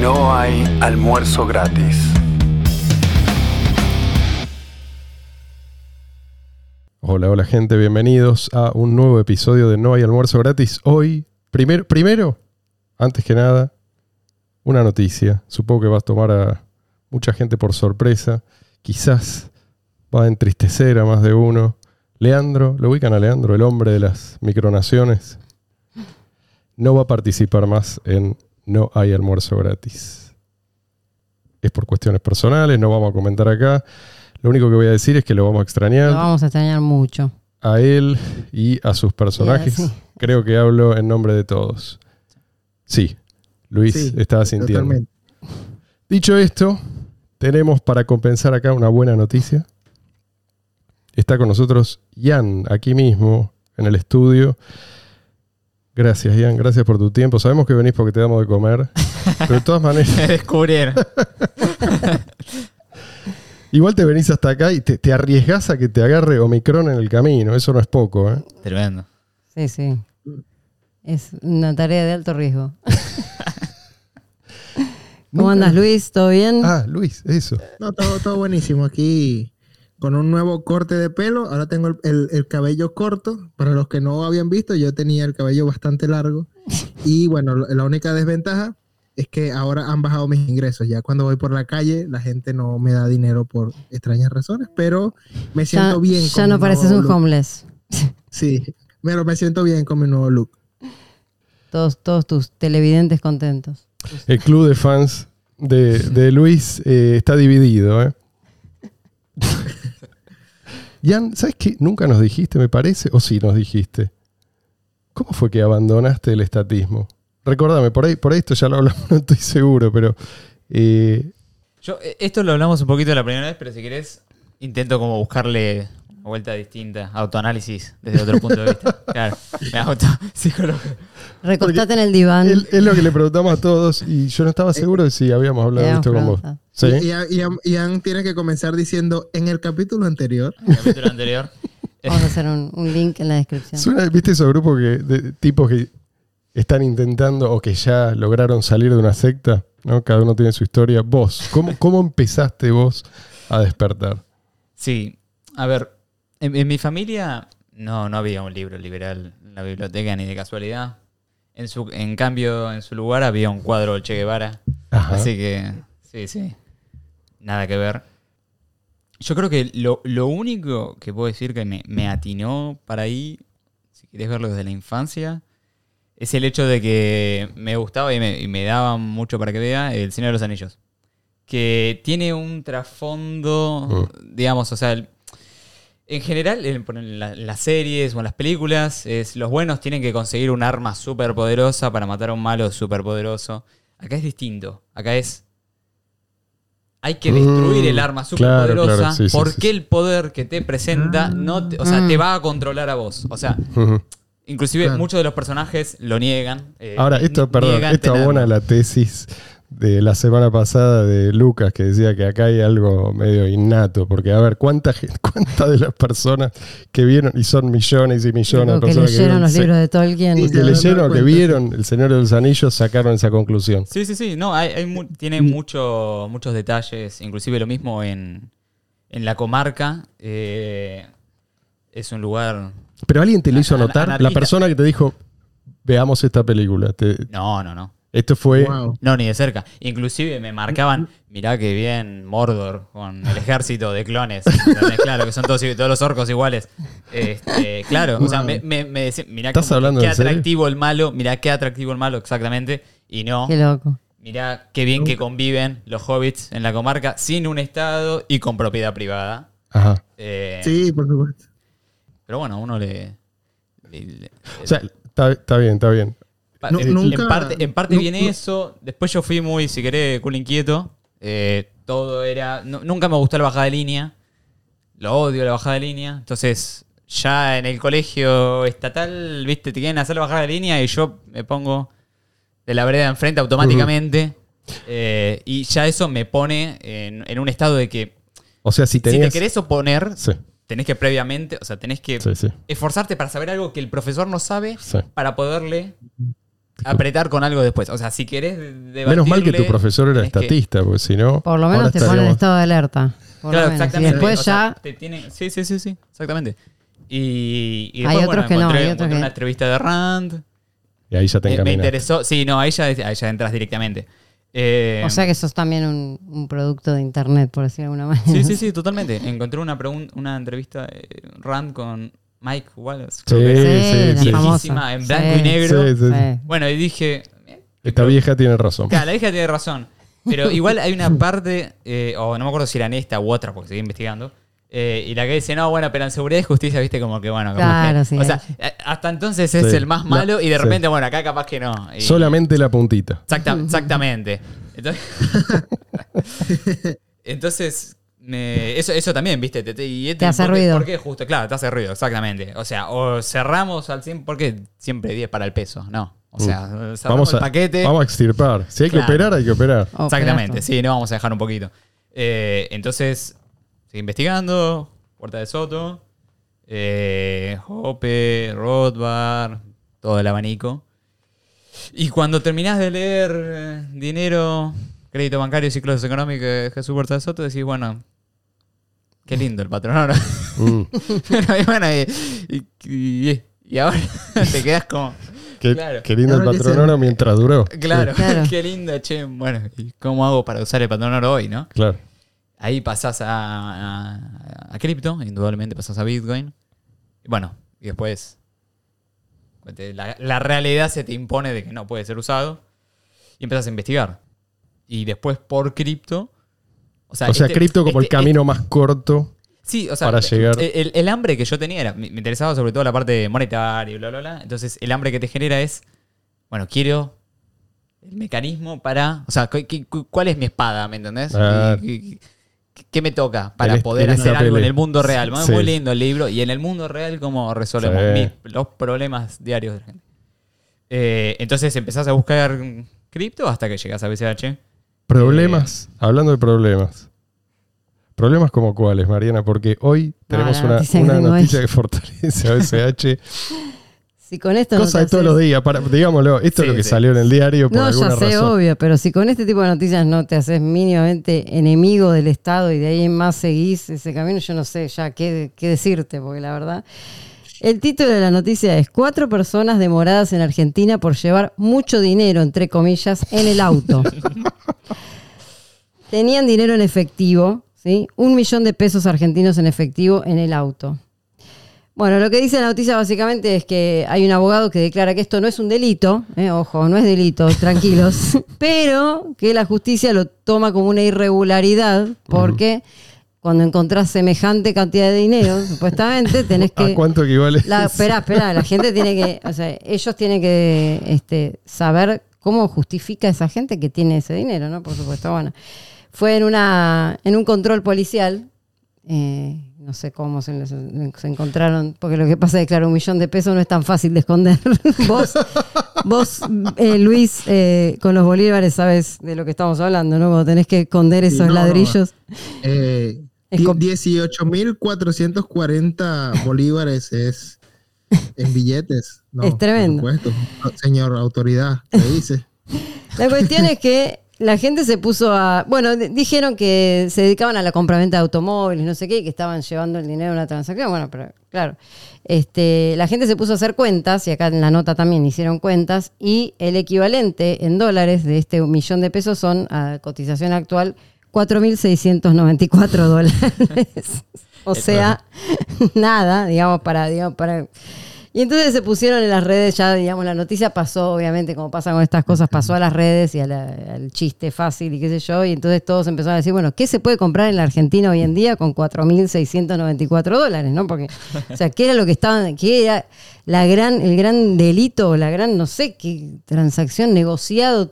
No hay almuerzo gratis. Hola, hola gente, bienvenidos a un nuevo episodio de No hay almuerzo gratis. Hoy, primero, primero, antes que nada, una noticia. Supongo que vas a tomar a mucha gente por sorpresa. Quizás va a entristecer a más de uno. Leandro, ¿lo ubican a Leandro, el hombre de las micronaciones? No va a participar más en No hay almuerzo gratis. Es por cuestiones personales, no vamos a comentar acá. Lo único que voy a decir es que lo vamos a extrañar Lo vamos a extrañar mucho. a él y a sus personajes. Sí. Creo que hablo en nombre de todos. Sí, Luis Sí, estaba sintiendo. Totalmente. Dicho esto, tenemos para compensar acá una buena noticia. Está con nosotros Ian, aquí mismo, en el estudio. Gracias, Ian, gracias por tu tiempo. Sabemos que venís porque te damos de comer, pero de todas maneras, Me descubrieron. igual te venís hasta acá y te, te arriesgás a que te agarre Omicron en el camino. Eso no es poco, ¿eh? Tremendo. Sí, sí. Es una tarea de alto riesgo. ¿Cómo andas, Luis? ¿Todo bien? Ah, Luis, eso. No, todo, todo buenísimo. Aquí con un nuevo corte de pelo. Ahora tengo el, el- el cabello corto. Para los que no habían visto, yo tenía el cabello bastante largo. Y bueno, la única desventaja es que ahora han bajado mis ingresos. Ya cuando voy por la calle, la gente no me da dinero por extrañas razones. Pero me ya siento bien. ya con no mi pareces nuevo un look. homeless. Sí, pero me siento bien con mi nuevo look. Todos, todos tus televidentes contentos. El club de fans de, de Luis eh, está dividido, ¿eh? Jan, ¿sabes qué? Nunca nos dijiste, me parece, o sí nos dijiste. ¿Cómo fue que abandonaste el estatismo? Recordame, por ahí, por esto ya lo hablamos, no estoy seguro, pero eh, Yo, eh, esto lo hablamos un poquito la primera vez, pero si querés, intento como buscarle vuelta distinta, autoanálisis desde otro punto de vista. Claro, me auto. Recostate en el diván. es, lo que le preguntamos a todos y yo no estaba seguro de si habíamos hablado de esto con vos. ¿Sí? Y, y, y- Ian tiene que comenzar diciendo en el capítulo anterior. El capítulo anterior. Vamos a hacer un, un link en la descripción. Suena- ¿Viste esos grupos que, de tipos que están intentando o que ya lograron salir de una secta? ¿no? Cada uno tiene su historia. Vos, ¿cómo, cómo empezaste vos a despertar? Sí, a ver, en, en mi familia no, no había un libro liberal en la biblioteca ni de casualidad. En, su, en cambio, en su lugar había un cuadro del Che Guevara. Ajá. Así que, sí, sí. Nada que ver. Yo creo que lo, lo único que puedo decir que me, me atinó para ahí, si querés verlo desde la infancia, es el hecho de que me gustaba y me, y me daba mucho para que vea El Señor de los Anillos. Que tiene un trasfondo, digamos, o sea, el- en general, en, en la- en las series o en las películas, es, los buenos tienen que conseguir un arma súper poderosa para matar a un malo súper poderoso. Acá es distinto. Acá es. Hay que destruir Mm, el arma súper claro, poderosa claro, sí, sí, porque sí, sí. el poder que te presenta no te- o sea, Mm. te va a controlar a vos. O sea, inclusive Claro. muchos de los personajes lo niegan. eh, Ahora, esto, perdón, niegan esto abona la tesis de la semana pasada de Lucas que decía que acá hay algo medio innato, porque a ver, ¿cuánta, gen- cuántas de las personas que vieron, y son millones y millones de Digo, que personas leyeron vieron los se- libros de Tolkien. Sí, que leyeron que vieron El Señor de los Anillos sacaron esa conclusión? Sí, sí, sí. No, hay, hay mu- tiene mucho, muchos detalles. Inclusive lo mismo en, en la comarca. eh, es un lugar. Pero alguien te lo hizo notar, la persona que te dijo, veamos esta película. Te- No, no, no. Esto fue... Wow. No, ni de cerca. Inclusive me marcaban, mirá que bien Mordor con el ejército de clones. ¿entendés? Claro, que son todos, todos los orcos iguales. Este, claro, o sea, me, me, me decían, mirá ¿Estás cómo- hablando qué serio? atractivo el malo, mirá qué atractivo el malo exactamente. Y no, Qué loco. mirá qué bien que conviven los hobbits en la comarca sin un estado y con propiedad privada. Ajá. Eh, Sí, por supuesto. Pero bueno, a uno le... le- le- O sea, está, está bien, está bien. En, nunca- parte, en parte nu- viene eso. Después yo fui muy, si querés, cool inquieto. Eh, todo era. nu- nunca me gustó la bajada de línea. Lo odio la bajada de línea. Entonces, ya en el colegio estatal, viste, te quieren hacer la bajada de línea y yo me pongo de la vereda enfrente automáticamente. Eh, y ya eso me pone en, en un estado de que O sea, si te querés oponer, Sí, tenés que previamente, o sea, tenés que sí, sí. esforzarte para saber algo que el profesor no sabe sí. para poderle apretar con algo después. O sea, si querés debatirle, Menos mal que tu profesor era que- estatista, porque si no. Por lo menos te ponen en estaríamos- estado de alerta. Por Claro, lo menos. Y exactamente. después O sea, ya. te tienen- sí, sí, sí, sí, exactamente. Y, y Hay después, otros bueno, que no, encontré, hay otros encontré que- una entrevista de Rand. Y ahí ya te Eh, me interesó. Sí, no, ahí ya, ahí ya entras directamente. Eh, O sea que sos también un, un producto de internet, por decirlo de alguna manera. Sí, sí, sí, totalmente. Encontré una, una entrevista eh, Rand con Mike Wallace. Sí, sí, sí. Viejísima, famosa. en blanco Sí. y negro. Sí, sí. Sí. Bueno, y dije, eh, Esta vieja tiene razón. claro, la hija tiene razón. Pero igual hay una parte, eh, o no me acuerdo si era en esta u otra, porque seguí investigando. eh, y la que dice, no, bueno, pero en seguridad y justicia, viste, como que bueno. como Claro, que- sí, O sea, hasta entonces es Sí. el más La- malo y de sí. repente, bueno, acá capaz que no. Y- Solamente la puntita. Exacta- exactamente. Entonces, entonces me- eso, eso también, viste. Te, te- y este- Te hace ¿por qué- ruido. ¿Por qué justo? Claro, te hace ruido, exactamente. O sea, o cerramos al 100, porque siempre 10 para el peso, no. O sea, cerramos Mm. Vamos el a, paquete. vamos a extirpar. Si hay que operar, hay que operar. O Exactamente, sí, no vamos a dejar un poquito. Eh, entonces, sigue investigando, Puerta de Soto, eh, Hoppe, Rothbard, todo el abanico. Y cuando terminás de leer eh, Dinero, Crédito Bancario y Ciclos Económicos de Jesús Puerta de Soto, decís, bueno, qué lindo el patrón ahora. Mm. y bueno, y, y- ahora te quedas como... Qué, Claro. qué lindo el patrón se- oro mientras duró. Claro, Claro. qué lindo, che. Bueno, ¿y cómo hago para usar el patrón oro hoy, no? Claro. Ahí pasás a, a, a cripto, indudablemente pasás a Bitcoin. Bueno, y después la, la realidad se te impone de que no puede ser usado y empezás a investigar. Y después por cripto. O sea, O sea, este- cripto como el este- camino más corto. Sí, o sea, para llegar- El, el hambre que yo tenía era, me, interesaba sobre todo la parte monetaria y bla, bla, bla. Entonces, el hambre que te genera es, bueno, quiero el mecanismo para, o sea, ¿cu- cu- ¿cuál es mi espada? ¿Me entendés? Ah. ¿Qué, qué me toca para este- poder hacer algo en el mundo real? Muy- Sí. Muy lindo el libro. Y en el mundo real, ¿cómo resolvemos Sí. mis- los problemas diarios de la gente? Eh, entonces empezás a buscar cripto hasta que llegas a BCH. Problemas. Hablando de problemas. Problemas como cuáles, Mariana, porque hoy tenemos una, noticia que una tengo noticia que fortalece a BCH. Si con esto no Cosa te de todos los días. Para, digámoslo, esto es lo que sí. salió en el diario por No, alguna ya sé, razón. obvio, pero si con este tipo de noticias no te haces mínimamente enemigo del Estado y de ahí en más seguís ese camino, yo no sé ya qué, qué decirte, porque la verdad. El título de la noticia es Cuatro personas demoradas en Argentina por llevar mucho dinero, entre comillas, en el auto. Tenían dinero en efectivo, ¿sí? Un millón de pesos argentinos en efectivo en el auto. Bueno, lo que dice la noticia básicamente es que hay un abogado que declara que esto no es un delito, eh, ojo, no es delito, tranquilos, pero que la justicia lo toma como una irregularidad porque cuando encontrás semejante cantidad de dinero, supuestamente, tenés que... ¿A cuánto equivale? La, espera, espera, la gente tiene que, o sea, ellos tienen que este, saber cómo justifica esa gente que tiene ese dinero, ¿no? Por supuesto, bueno. Fue en una, en un control policial, eh, no sé cómo se, les- se encontraron, porque lo que pasa es que, claro, un millón de pesos no es tan fácil de esconder. vos, vos eh, Luis, eh, con los bolívares sabes de lo que estamos hablando, ¿no? Cuando tenés que esconder esos no, no. ladrillos. Eh, 18.440 bolívares es en billetes. No, Es tremendo. Por supuesto. Señor autoridad, ¿qué dice? La cuestión es que la gente se puso a. Bueno, dijeron que se dedicaban a la compraventa de automóviles, no sé qué, y que estaban llevando el dinero en una transacción. Bueno, pero claro. Este, la gente se puso a hacer cuentas, y acá en la nota también hicieron cuentas, y el equivalente en dólares de este millón de pesos son, a cotización actual, 4.694 dólares. o sea, nada, digamos, para, digamos, para. Y entonces se pusieron en las redes, ya digamos, la noticia pasó, obviamente, como pasa con estas cosas, pasó a las redes y a la- al chiste fácil y qué sé yo, y entonces todos empezaron a decir, bueno, ¿qué se puede comprar en la Argentina hoy en día con 4.694 dólares? ¿no? Porque, o sea, ¿qué era lo que estaban, qué era la gran, el gran delito, la gran, no sé, qué transacción, negociado,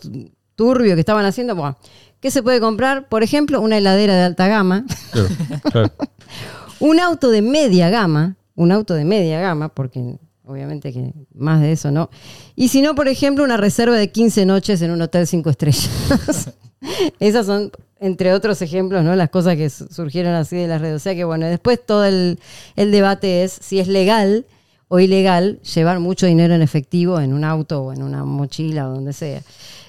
turbio que estaban haciendo? Bueno, ¿qué se puede comprar? Por ejemplo, una heladera de alta gama, Claro, claro. un auto de media gama, un auto de media gama, porque obviamente que más de eso no. Y si no, por ejemplo, una reserva de 15 noches en un hotel 5 estrellas. Esas son, entre otros ejemplos, ¿no? Las cosas que su- surgieron así de las redes. O sea que bueno, después todo el, el debate es si es legal o ilegal llevar mucho dinero en efectivo en un auto o en una mochila o donde sea.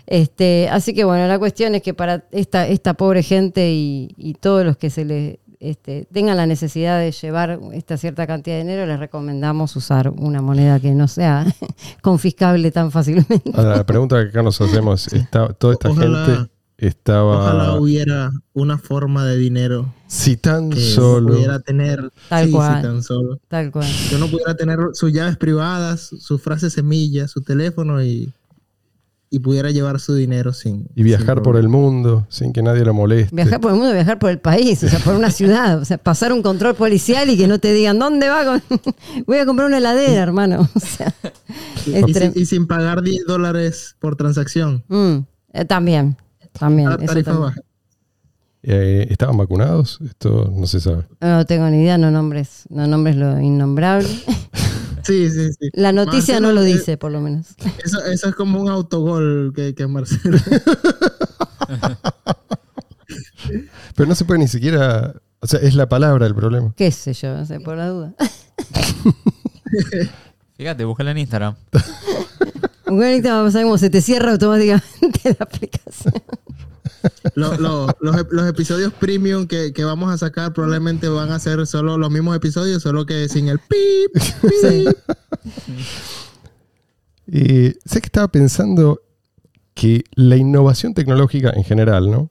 Este, así que bueno, la cuestión es que para esta, esta pobre gente y, y todos los que se les este, tengan la necesidad de llevar esta cierta cantidad de dinero, les recomendamos usar una moneda que no sea confiscable tan fácilmente. Ahora, la pregunta que acá nos hacemos, está, toda esta Ojalá- gente estaba... Ojalá hubiera una forma de dinero si tan que solo... pudiera tener. Tal sí, cual. sí, tan solo. Tal cual. Que uno pudiera tener sus llaves privadas, sus frases semillas, su teléfono y, y pudiera llevar su dinero sin. Y viajar por el mundo sin que nadie lo moleste. Viajar por el mundo, viajar por el país, o sea, por una ciudad, o sea, pasar un control policial y que no te digan, ¿dónde va? con-?" Voy a comprar una heladera, hermano. O sea, Y, sin, y sin pagar 10 dólares por transacción. Mm, eh, también, también. Eso baja. Eh, ¿Estaban vacunados? Esto no se sabe. No tengo ni idea, no nombres, no nombres lo innombrable. Sí, sí, sí. La noticia Marcelo, no lo eh, dice, por lo menos. Eso, eso es como un autogol que, que Marcelo. Pero no se puede ni siquiera... O sea, es la palabra el problema. Qué sé yo, no sé, por la duda. Fíjate, búscala en Instagram. Un ahorita va a pasar como se te cierra automáticamente la aplicación. Lo- lo- los, los episodios premium que, que vamos a sacar probablemente van a ser solo los mismos episodios, solo que sin el pip. Sí. Eh, sé que estaba pensando que la innovación tecnológica en general, ¿no?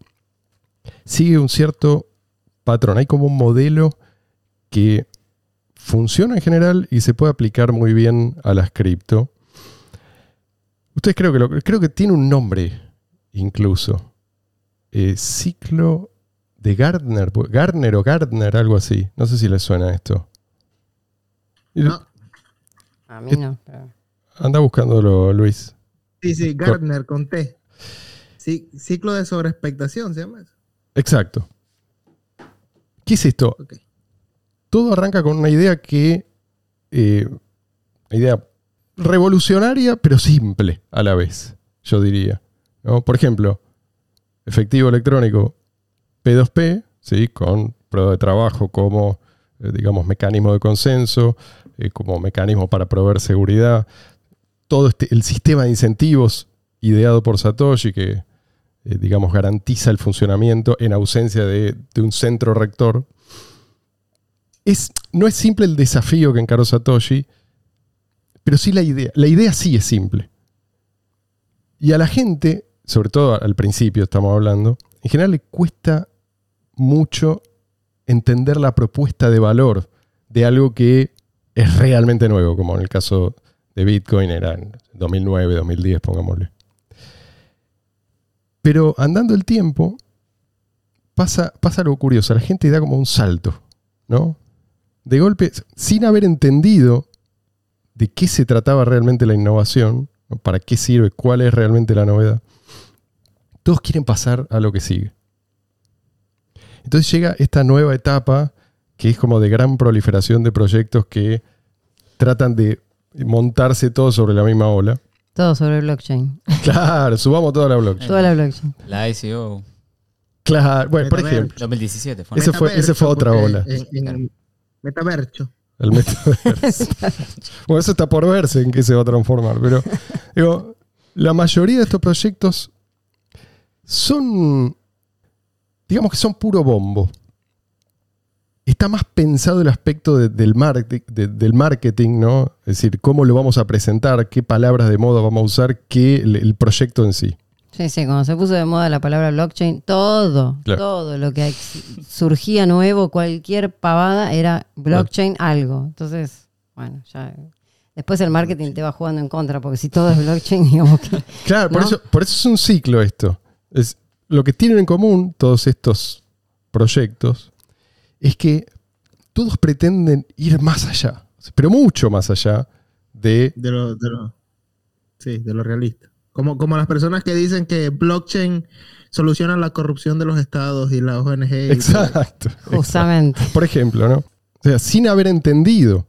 Sigue un cierto patrón. Hay como un modelo que funciona en general y se puede aplicar muy bien a las cripto. Ustedes creo que lo, creo que tiene un nombre incluso. Eh, ciclo de Gardner, Gardner o Gardner, algo así. No sé si les suena esto. No, A mí no. pero- Anda buscándolo, Luis. sí, sí, Gardner con T. Sí, ciclo de sobreexpectación se llama eso. Exacto. ¿Qué es esto? Todo arranca con una idea que. eh, una idea revolucionaria, pero simple a la vez, yo diría. ¿no? Por ejemplo, efectivo electrónico P2P, ¿sí? con prueba de trabajo como, eh, digamos, mecanismo de consenso, eh, como mecanismo para proveer seguridad. Todo este, el sistema de incentivos ideado por Satoshi que, eh, digamos, garantiza el funcionamiento en ausencia de, un centro rector. Es, no es simple el desafío que encaró Satoshi, pero sí la idea. La idea sí es simple. Y a la gente, sobre todo al principio estamos hablando, en general le cuesta mucho entender la propuesta de valor de algo que es realmente nuevo, como en el caso de Bitcoin era en 2009, 2010, pongámosle. Pero andando el tiempo, pasa, pasa algo curioso. La gente da como un salto, ¿no? De golpe, sin haber entendido de qué se trataba realmente la innovación, ¿no? para qué sirve, cuál es realmente la novedad, todos quieren pasar a lo que sigue. Entonces llega esta nueva etapa que es como de gran proliferación de proyectos que tratan de montarse todos sobre la misma ola. Todo sobre blockchain. Claro, subamos toda la blockchain. Toda la blockchain. La ICO Claro, bueno, por ejemplo, 2017 fue. Ese fue- ese fue otra ola. En, en el metaverso. el metaverso. bueno, eso está por verse en qué se va a transformar, pero digo, la mayoría de estos proyectos son, digamos que son puro bombo. Está más pensado el aspecto de- del, marketing, de- del marketing, ¿no? Es decir, cómo lo vamos a presentar, qué palabras de moda vamos a usar, que el, el proyecto en sí. Sí, sí, cuando se puso de moda la palabra blockchain, todo, Claro. todo lo que surgía nuevo, cualquier pavada, era blockchain algo. Entonces, bueno, ya. Después el marketing te va jugando en contra, porque si todo es blockchain, digamos que. Claro, por, eso, por eso es un ciclo esto. Es, lo que tienen en común todos estos proyectos es que todos pretenden ir más allá, pero mucho más allá de... De lo, de lo, sí, de lo realista. Como, como las personas que dicen que blockchain soluciona la corrupción de los estados y las ONG. y todo. Exacto. Justamente. Por ejemplo, ¿no? O sea, sin haber entendido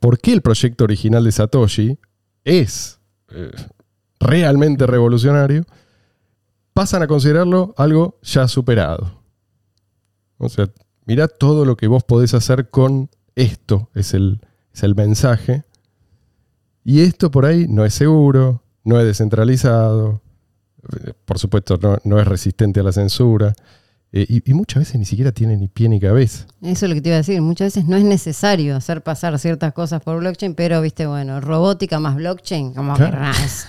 por qué el proyecto original de Satoshi es eh, realmente revolucionario, pasan a considerarlo algo ya superado. O sea, mirá todo lo que vos podés hacer con esto, es el, es el mensaje. Y esto por ahí no es seguro, no es descentralizado, eh, por supuesto no, no es resistente a la censura, eh, y, y muchas veces ni siquiera tiene ni pie ni cabeza. Eso es lo que te iba a decir. Muchas veces no es necesario hacer pasar ciertas cosas por blockchain, pero viste, bueno, robótica más blockchain, como que Claro.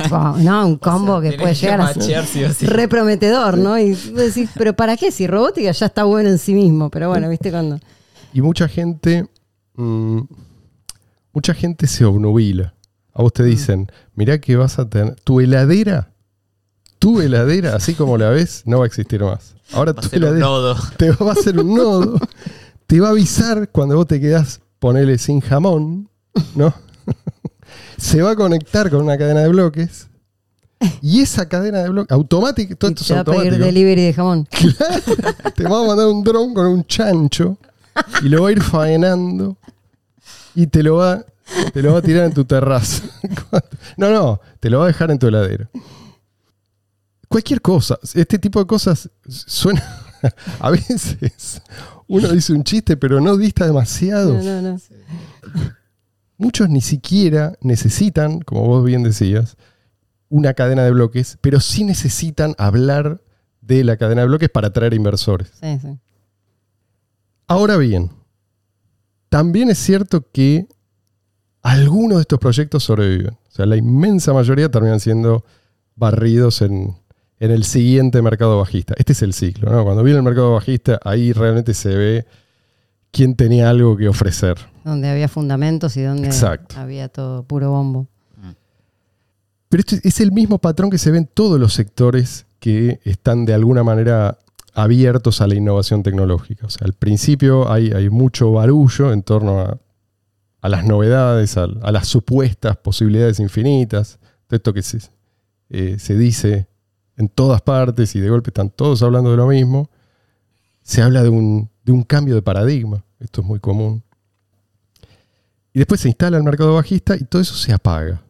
como, no, un combo O sea, que puede llegar a sí sí. ser re prometedor, ¿no? Y vos decís, pero ¿para qué? Si robótica ya está bueno en sí mismo, pero bueno, viste cuando. Y mucha gente, mm, mucha gente se obnubila. A vos te dicen, mirá que vas a tener, tu heladera, tu heladera, así como la ves, no va a existir más. Ahora Va a un nodo. te va a hacer un nodo, te va a avisar cuando vos te quedás, ponele sin jamón, ¿no? Se va a conectar con una cadena de bloques. Y esa cadena de bloques, automática, todo y esto es te va a pedir automático. delivery de jamón. Te va a mandar un dron con un chancho y lo va a ir faenando y te lo va, te lo va a tirar en tu terraza. No, no, te lo va a dejar en tu heladera. Cualquier cosa, este tipo de cosas suena. A veces uno dice un chiste, pero no dista demasiado. No, no, no. Muchos ni siquiera necesitan, como vos bien decías, una cadena de bloques, pero sí necesitan hablar de la cadena de bloques para atraer inversores. Sí, sí. Ahora bien, también es cierto que algunos de estos proyectos sobreviven. O sea, la inmensa mayoría terminan siendo barridos en, en el siguiente mercado bajista. Este es el ciclo, ¿no? Cuando viene el mercado bajista, ahí realmente se ve quién tenía algo que ofrecer. Donde había fundamentos y donde Exacto. había todo puro bombo. Pero esto es el mismo patrón que se ve en todos los sectores que están de alguna manera abiertos a la innovación tecnológica. O sea, al principio hay, hay mucho barullo en torno a, a las novedades, a, a las supuestas posibilidades infinitas, de esto que se, eh, se dice en todas partes y de golpe están todos hablando de lo mismo. Se habla de un, de un cambio de paradigma, esto es muy común. Y después se instala el mercado bajista y todo eso se apaga.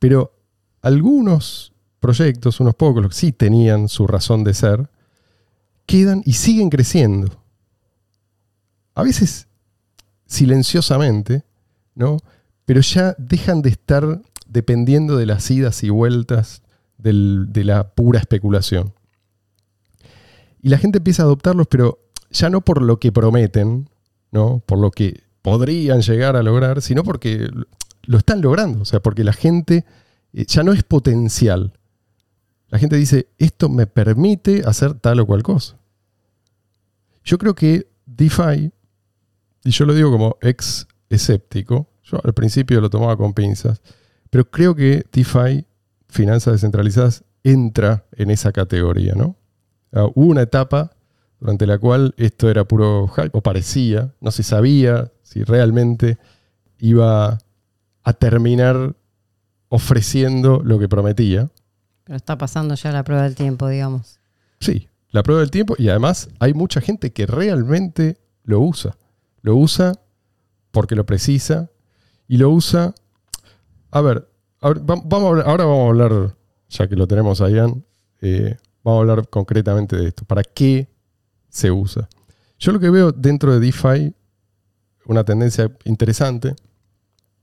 Pero algunos proyectos, unos pocos, los que sí tenían su razón de ser, quedan y siguen creciendo. A veces silenciosamente, ¿no? Pero ya dejan de estar dependiendo de las idas y vueltas de la pura especulación. Y la gente empieza a adoptarlos, pero ya no por lo que prometen, ¿no? Por lo que podrían llegar a lograr, sino porque lo están logrando. O sea, porque la gente eh, ya no es potencial. La gente dice, esto me permite hacer tal o cual cosa. Yo creo que DeFi, y yo lo digo como ex escéptico, yo al principio lo tomaba con pinzas, pero creo que DeFi, finanzas descentralizadas, entra en esa categoría, ¿no? Ah, hubo una etapa durante la cual esto era puro hype, o parecía, no se sabía si realmente iba a terminar ofreciendo lo que prometía. Pero está pasando ya la prueba del tiempo, digamos. Sí, la prueba del tiempo y además hay mucha gente que realmente lo usa. Lo usa porque lo precisa y lo usa... A ver, ahora va- vamos a hablar, ahora vamos a hablar, ya que lo tenemos a Ian, eh, vamos a hablar concretamente de esto. ¿Para qué se usa? Yo lo que veo dentro de DeFi, una tendencia interesante,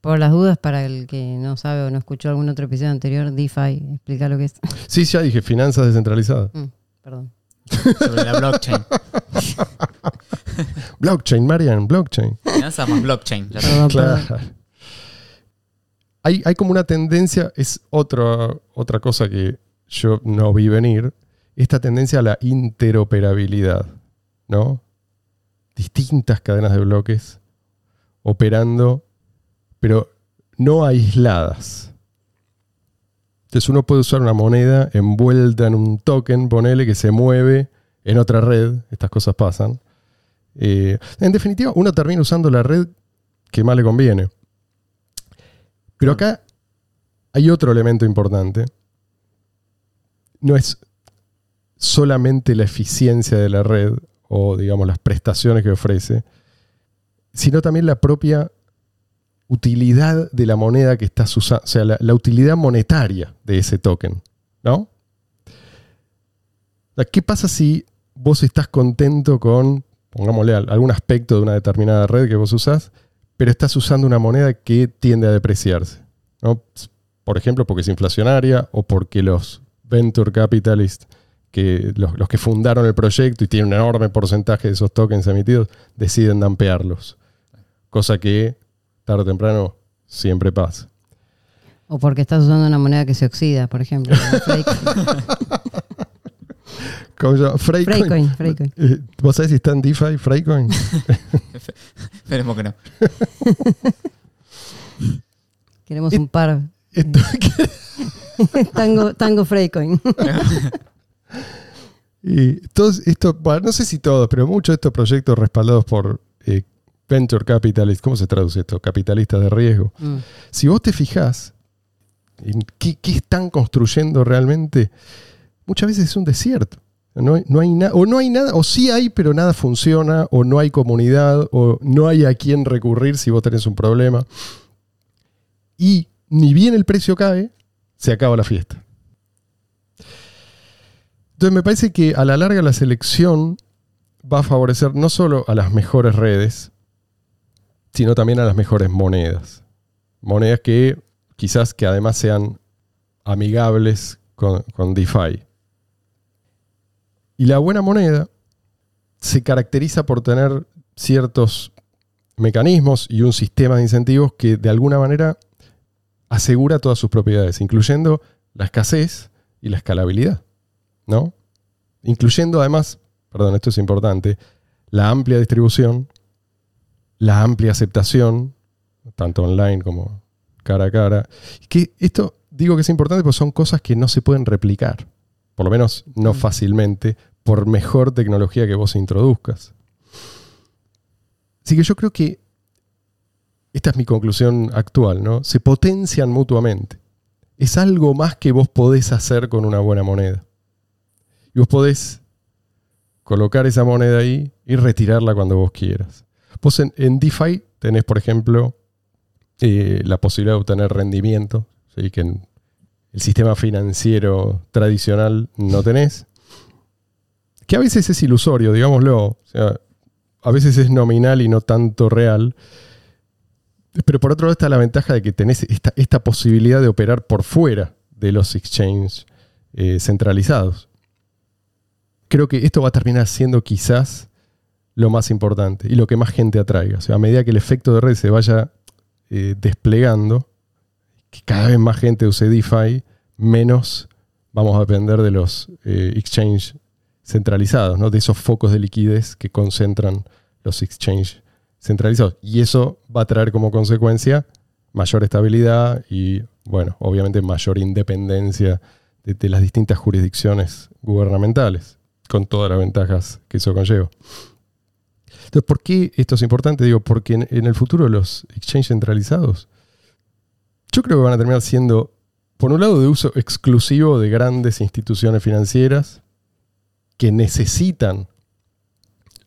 Por las dudas, para el que no sabe o no escuchó algún otro episodio anterior, DeFi, explica lo que es. sí, ya dije, finanzas descentralizadas. Mm, perdón. Sobre la blockchain. Blockchain, Marian, blockchain. Finanzas más blockchain. Claro. Hay, hay como una tendencia, es otra, otra cosa que yo no vi venir, esta tendencia a la interoperabilidad, ¿no? Distintas cadenas de bloques operando, pero no aisladas. Entonces uno puede usar una moneda envuelta en un token, ponele, que se mueve en otra red, estas cosas pasan. Eh, en definitiva, uno termina usando la red que más le conviene. Pero acá hay otro elemento importante. No es solamente la eficiencia de la red o, digamos, las prestaciones que ofrece, sino también la propia utilidad de la moneda que estás usando, o sea, la, la utilidad monetaria de ese token, ¿no? ¿Qué pasa si vos estás contento con, pongámosle, al- algún aspecto de una determinada red que vos usás, pero estás usando una moneda que tiende a depreciarse. ¿no? Por ejemplo, porque es inflacionaria o porque los venture capitalists, que, los, los que fundaron el proyecto y tienen un enorme porcentaje de esos tokens emitidos, deciden dampearlos. Cosa que tarde o temprano siempre pasa. O porque estás usando una moneda que se oxida, por ejemplo. ¿Cómo se llama? Freycoin. Freycoin, Freycoin. Eh, ¿Vos sabés si está en DeFi, Freycoin? Esperemos que no. Queremos un par. Esto- tango, tango Freycoin. y todos estos, bueno, no sé si todos, pero muchos de estos proyectos respaldados por eh, venture capitalists, ¿cómo se traduce esto? Capitalistas de riesgo. Mm. Si vos te fijás en qué, qué están construyendo realmente, muchas veces es un desierto. No, no hay nada, o no hay nada, o sí hay, pero nada funciona, o no hay comunidad, o no hay a quién recurrir si vos tenés un problema. Y ni bien el precio cae, se acaba la fiesta. Entonces me parece que a la larga la selección va a favorecer no solo a las mejores redes, sino también a las mejores monedas. Monedas que quizás que además sean amigables con, con DeFi. Y la buena moneda se caracteriza por tener ciertos mecanismos y un sistema de incentivos que de alguna manera asegura todas sus propiedades, incluyendo la escasez y la escalabilidad, ¿no? Incluyendo además, perdón, esto es importante, la amplia distribución, la amplia aceptación, tanto online como cara a cara. Que esto digo que es importante porque son cosas que no se pueden replicar, por lo menos no Mm. fácilmente, por mejor tecnología que vos introduzcas. Así que yo creo que esta es mi conclusión actual, ¿no? Se potencian mutuamente. Es algo más que vos podés hacer con una buena moneda. Y vos podés colocar esa moneda ahí y retirarla cuando vos quieras. Vos en, en DeFi tenés, por ejemplo, eh, la posibilidad de obtener rendimiento, ¿sí? que en el sistema financiero tradicional no tenés. Que a veces es ilusorio, digámoslo. A veces es nominal y no tanto real. Pero por otro lado está la ventaja de que tenés esta, posibilidad de operar por fuera de los exchanges eh, centralizados. Creo que esto va a terminar siendo quizás lo más importante y lo que más gente atraiga. Sea, a medida que el efecto de red se vaya eh, desplegando, que cada vez más gente use DeFi, menos vamos a depender de los eh, exchanges centralizados, ¿no? de esos focos de liquidez que concentran los exchanges centralizados. Y eso va a traer como consecuencia mayor estabilidad y, bueno, obviamente mayor independencia de, las distintas jurisdicciones gubernamentales, con todas las ventajas que eso conlleva. Entonces, ¿por qué esto es importante? Digo, porque en, en el futuro los exchanges centralizados, yo creo que van a terminar siendo, por un lado, de uso exclusivo de grandes instituciones financieras que necesitan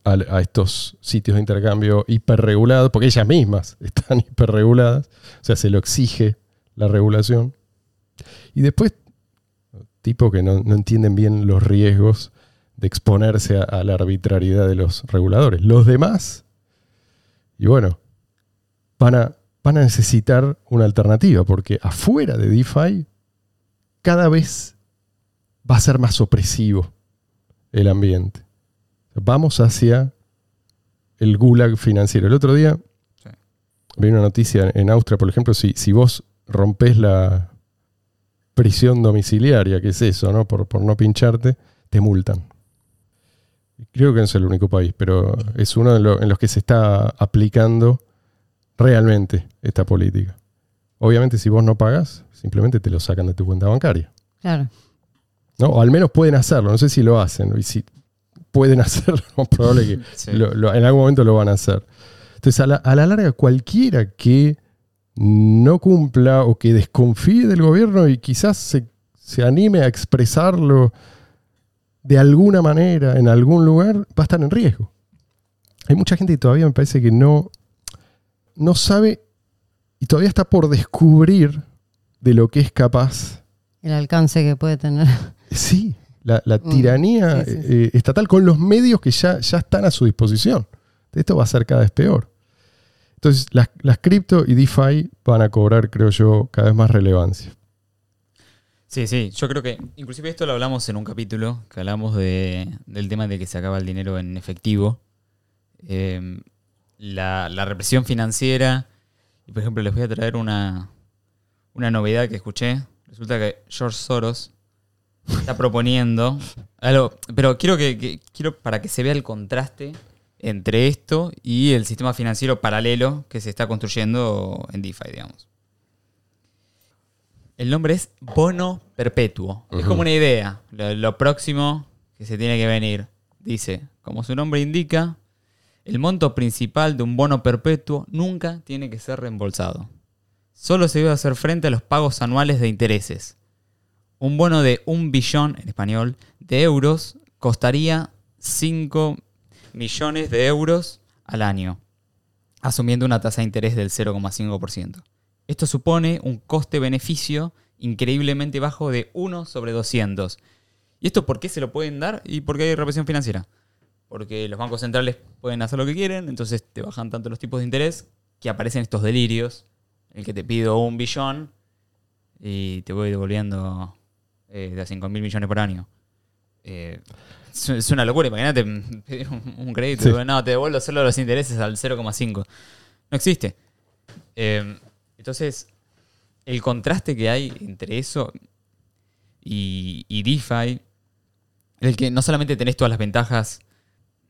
a, estos sitios de intercambio hiperregulados, porque ellas mismas están hiperreguladas, o sea, se lo exige la regulación. Y después, tipo que no, entienden bien los riesgos de exponerse a la arbitrariedad de los reguladores. Los demás, y bueno, van a, van a necesitar una alternativa, porque afuera de DeFi cada vez va a ser más opresivo el ambiente. Vamos hacia el gulag financiero. El otro día Sí. vi una noticia en Austria, por ejemplo, si, si vos rompes la prisión domiciliaria, que es eso, ¿no? Por, por no pincharte, te multan. Creo que no es el único país, pero es uno de en los que se está aplicando realmente esta política. Obviamente, si vos no pagas, simplemente te lo sacan de tu cuenta bancaria. Claro. ¿no? O al menos pueden hacerlo. No sé si lo hacen. Y si pueden hacerlo, es probable que Sí. lo- lo- en algún momento lo van a hacer. Entonces, a la, a la larga, cualquiera que no cumpla o que desconfíe del gobierno y quizás se, se anime a expresarlo de alguna manera, en algún lugar, va a estar en riesgo. Hay mucha gente que todavía me parece que no, no sabe y todavía está por descubrir de lo que es capaz El alcance que puede tener. Sí, la, la tiranía sí, sí, sí. eh, estatal con los medios que ya, ya están a su disposición. Esto va a ser cada vez peor. Entonces, las, las cripto y DeFi van a cobrar, creo yo, cada vez más relevancia. Sí, sí, yo creo que inclusive esto lo hablamos en un capítulo, que hablamos de, del tema de que se acaba el dinero en efectivo, Eh, la, la represión financiera, y por ejemplo les voy a traer una, una novedad que escuché, resulta que George Soros está proponiendo algo, pero quiero que, que- quiero para que se vea el contraste entre esto y el sistema financiero paralelo que se está construyendo en DeFi, digamos. El nombre es bono perpetuo. Es como una idea. Lo, lo próximo que se tiene que venir. Dice, como su nombre indica, el monto principal de un bono perpetuo nunca tiene que ser reembolsado. Solo se debe hacer frente a los pagos anuales de intereses. Un bono de un billón, en español, de euros costaría 5 millones de euros al año, asumiendo una tasa de interés del 0,5%. Esto supone un coste-beneficio increíblemente bajo de 1 sobre 200. ¿Y esto por qué se lo pueden dar? Y porque hay represión financiera. Porque los bancos centrales pueden hacer lo que quieren, entonces te bajan tanto los tipos de interés que aparecen estos delirios. El que te pido un billón y te voy devolviendo eh, de a 5 mil millones por año. Eh, es, una locura, imagínate pedir un, un crédito. Sí. No, te devuelvo solo los intereses al 0,5. No existe. Eh, entonces, el contraste que hay entre eso y, y DeFi, el que no solamente tenés todas las ventajas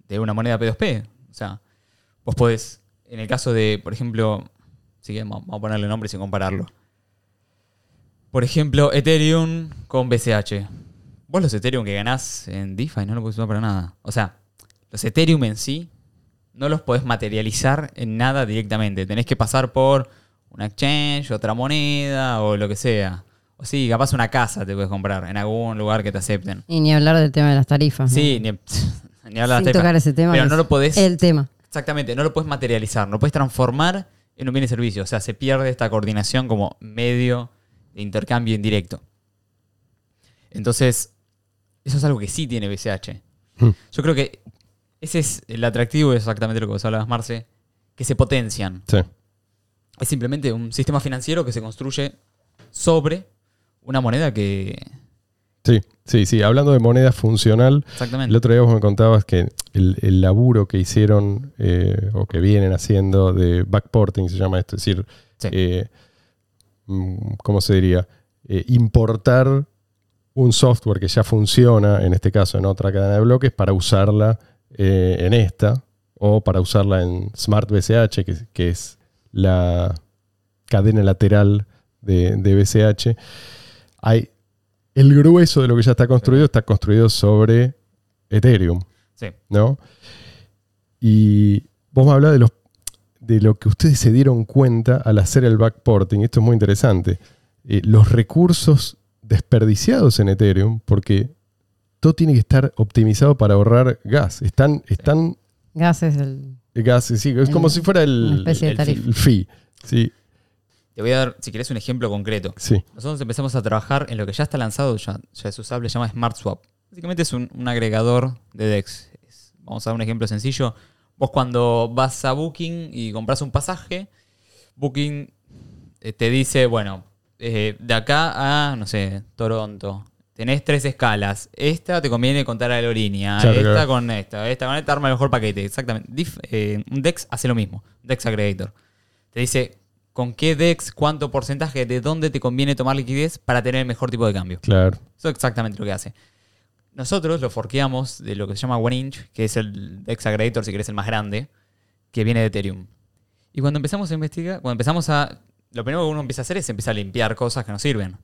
de una moneda P2P, o sea, vos podés, en el caso de, por ejemplo, si quieren, vamos a ponerle nombre sin compararlo. Por ejemplo, Ethereum con BCH. Vos los Ethereum que ganás en DeFi no lo podés usar para nada. O sea, los Ethereum en sí no los podés materializar en nada directamente. Tenés que pasar por una exchange, otra moneda o lo que sea. O sí, capaz una casa te puedes comprar en algún lugar que te acepten. Y ni hablar del tema de las tarifas. ¿no? Sí, ni, ni hablar Sin de tocar ese tema. Pero no lo podés. El tema. Exactamente, no lo puedes materializar, no lo puedes transformar en un bien y servicio. O sea, se pierde esta coordinación como medio de intercambio indirecto. Entonces, eso es algo que sí tiene BCH. Hmm. Yo creo que ese es el atractivo, es exactamente lo que vos hablabas, Marce, que se potencian. Sí. Es simplemente un sistema financiero que se construye sobre una moneda que... Sí, sí, sí. Hablando de moneda funcional, Exactamente. el otro día vos me contabas que el, el laburo que hicieron eh, o que vienen haciendo de backporting, se llama esto, es decir, Sí. eh, mm, ¿cómo se diría? Eh, importar un software que ya funciona, en este caso en otra cadena de bloques, para usarla en esta o para usarla en Smart BCH, que, que es la cadena lateral de, de BCH. Hay, el grueso de lo que ya está construido está construido sobre Ethereum. Sí. ¿no? Y vos me hablás de, los, de lo que ustedes se dieron cuenta al hacer el backporting. Esto es muy interesante. Eh, los recursos desperdiciados en Ethereum, porque todo tiene que estar optimizado para ahorrar gas. Están, están Gas es el. gas, sí, es como si fuera el, el fee. Sí, Te voy a dar, si querés, un ejemplo concreto. sí. Nosotros empezamos a trabajar en lo que ya está lanzado, ya, ya es usable, se llama Smart Swap. Básicamente es un, un agregador de DEX. Es- vamos a dar un ejemplo sencillo. Vos cuando vas a Booking y compras un pasaje, Booking eh, te dice, bueno, eh, de acá a, no sé, Toronto, tenés tres escalas. Esta te conviene contar aerolínea, Claro, esta claro. con esta, esta con esta arma el mejor paquete. Exactamente. Dif- eh, un DEX hace lo mismo, DEX Aggregator. Te dice con qué DEX, cuánto porcentaje, de dónde te conviene tomar liquidez para tener el mejor tipo de cambio. Claro. Eso es exactamente lo que hace. Nosotros lo forqueamos de lo que se llama OneInch, que es el DEX Aggregator, si querés, el más grande, que viene de Ethereum. Y cuando empezamos a investigar, cuando empezamos a... Lo primero que uno empieza a hacer es empezar a limpiar cosas que no sirven.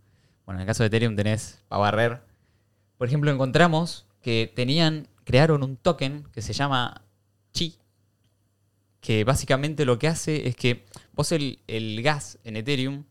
Bueno, en el caso de Ethereum tenés para barrer. Por ejemplo, encontramos que tenían, crearon un token que se llama Chi, que básicamente lo que hace es que vos el, el gas en Ethereum,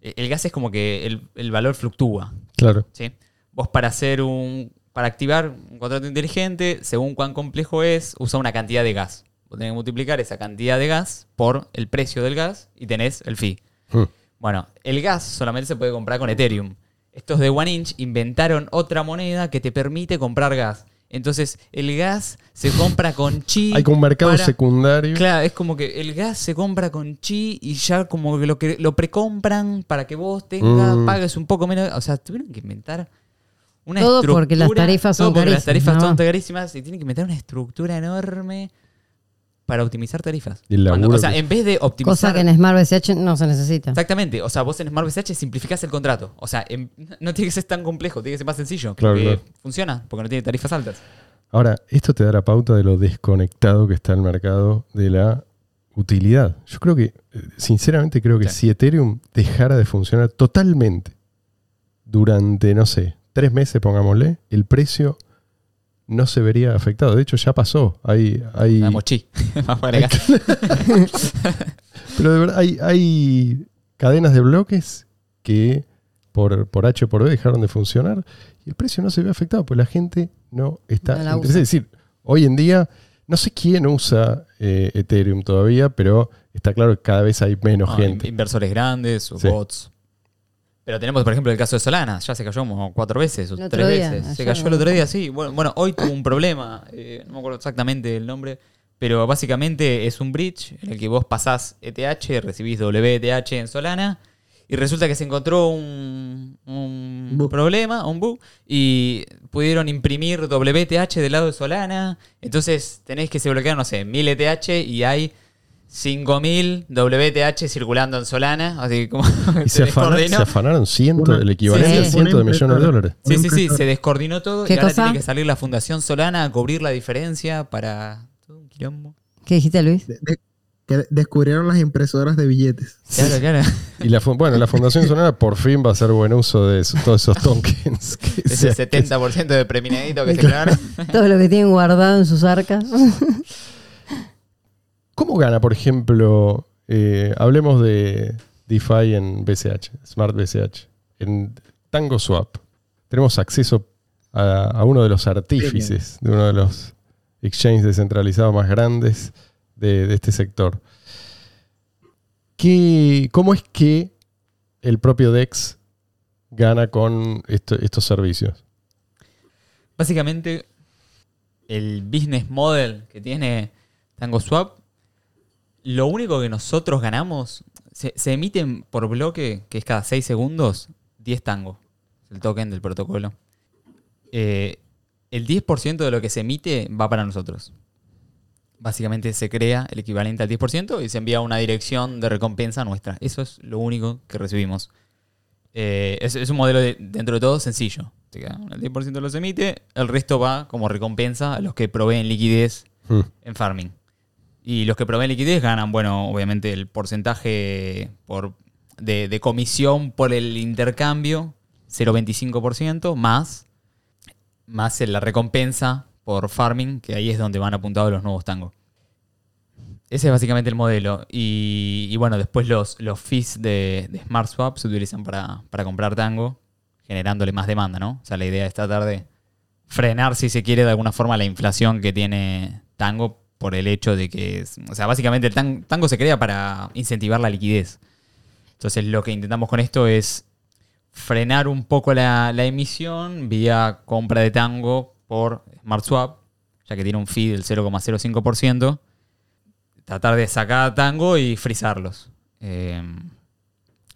eh, el gas es como que el, el valor fluctúa. Claro. ¿sí? Vos para hacer un. Para activar un contrato inteligente, según cuán complejo es, usa una cantidad de gas. Vos tenés que multiplicar esa cantidad de gas por el precio del gas y tenés el fee. Hmm. Bueno, el gas solamente se puede comprar con Ethereum. Estos de OneInch inventaron otra moneda que te permite comprar gas. Entonces, el gas se compra con chi. Hay como un mercado para- secundario. Claro, es como que el gas se compra con chi y ya como que lo que lo precompran para que vos tengas, Mm. pagues un poco menos. O sea, tuvieron que inventar una Todo estructura. porque las tarifas todo son porque las carísimas, tarifas nada son carísimas y tienen que inventar una estructura enorme para optimizar tarifas. Y el Cuando- laburo o sea, que- en vez de optimizar. Cosa que en Smart BCH no se necesita. Exactamente, o sea, vos en Smart BCH simplificás el contrato. O sea, en- no tiene que ser tan complejo, tiene que ser más sencillo. Claro, porque claro. funciona, porque no tiene tarifas altas. Ahora, esto te da la pauta de lo desconectado que está el mercado de la utilidad. Yo creo que, eh, sinceramente, creo que Sí. si Ethereum dejara de funcionar totalmente durante, no sé, tres meses, pongámosle, el precio no se vería afectado. De hecho, ya pasó. Hay, hay, Damos chi. Más para acá. pero de verdad, hay, hay cadenas de bloques que por, por H o por B dejaron de funcionar y el precio no se ve afectado, pues la gente no está No la interesada. Es decir, hoy en día, no sé quién usa eh, Ethereum todavía, pero está claro que cada vez hay menos No, gente. in- Inversores grandes o Sí. bots. Pero tenemos, por ejemplo, el caso de Solana. Ya se cayó como cuatro veces o El otro tres día, veces. Se cayó el otro día, sí. Bueno, bueno, hoy tuvo un problema. eh, no me acuerdo exactamente el nombre. Pero básicamente es un bridge en el que vos pasás ETH, recibís WETH en Solana. Y resulta que se encontró un, un Bug. problema, un bug, y pudieron imprimir WTH del lado de Solana. Entonces tenés que se bloquear, no sé, 1000 ETH y hay 5000 WTH circulando en Solana. Así que como Y se, afana- descoordinó. se afanaron cientos, el equivalente Sí. a cientos de millones de dólares. Sí, sí, sí, se descoordinó todo ¿Qué y ahora cosa? tiene que salir la Fundación Solana a cubrir la diferencia para todo un quilombo. ¿Qué dijiste, Luis? De- de- que descubrieron las impresoras de billetes. Claro, claro. Y la, bueno, la Fundación Sonora por fin va a hacer buen uso de eso- todos esos tokens. Ese se- 70% de preminadito que se crearon. Todo lo que tienen guardado en sus arcas. ¿Cómo gana, por ejemplo, eh, hablemos de DeFi en BCH, Smart BCH, en Tango Swap? Tenemos acceso a, a uno de los artífices de uno de los exchanges descentralizados más grandes de, de este sector. ¿Qué- ¿Cómo es que el propio DEX gana con esto- estos servicios? Básicamente, el business model que tiene TangoSwap, lo único que nosotros ganamos, se, se emiten por bloque, que es cada 6 segundos, 10 tango, el token del protocolo. Eh, el 10% de lo que se emite va para nosotros. Básicamente se crea el equivalente al 10% y se envía a una dirección de recompensa nuestra. Eso es lo único que recibimos. Eh, es, es un modelo de- dentro de todo sencillo. El 10% los emite, el resto va como recompensa a los que proveen liquidez Hmm. en farming. Y los que proveen liquidez ganan, bueno, obviamente el porcentaje por, de, comisión por el intercambio, 0,25%, más, más la recompensa por farming, que ahí es donde van apuntados los nuevos tangos. Ese es básicamente el modelo. Y, y bueno, después los, los fees de, de Smart Swap se utilizan para, para comprar tango, generándole más demanda, ¿no? O sea, la idea es tratar de frenar, si se quiere, de alguna forma la inflación que tiene tango por el hecho de que, o sea, básicamente el tan- tango se crea para incentivar la liquidez. Entonces lo que intentamos con esto es frenar un poco la, emisión vía compra de tango por Smart Swap, ya que tiene un fee del 0,05%. Tratar de sacar tango y frizarlos. Eh,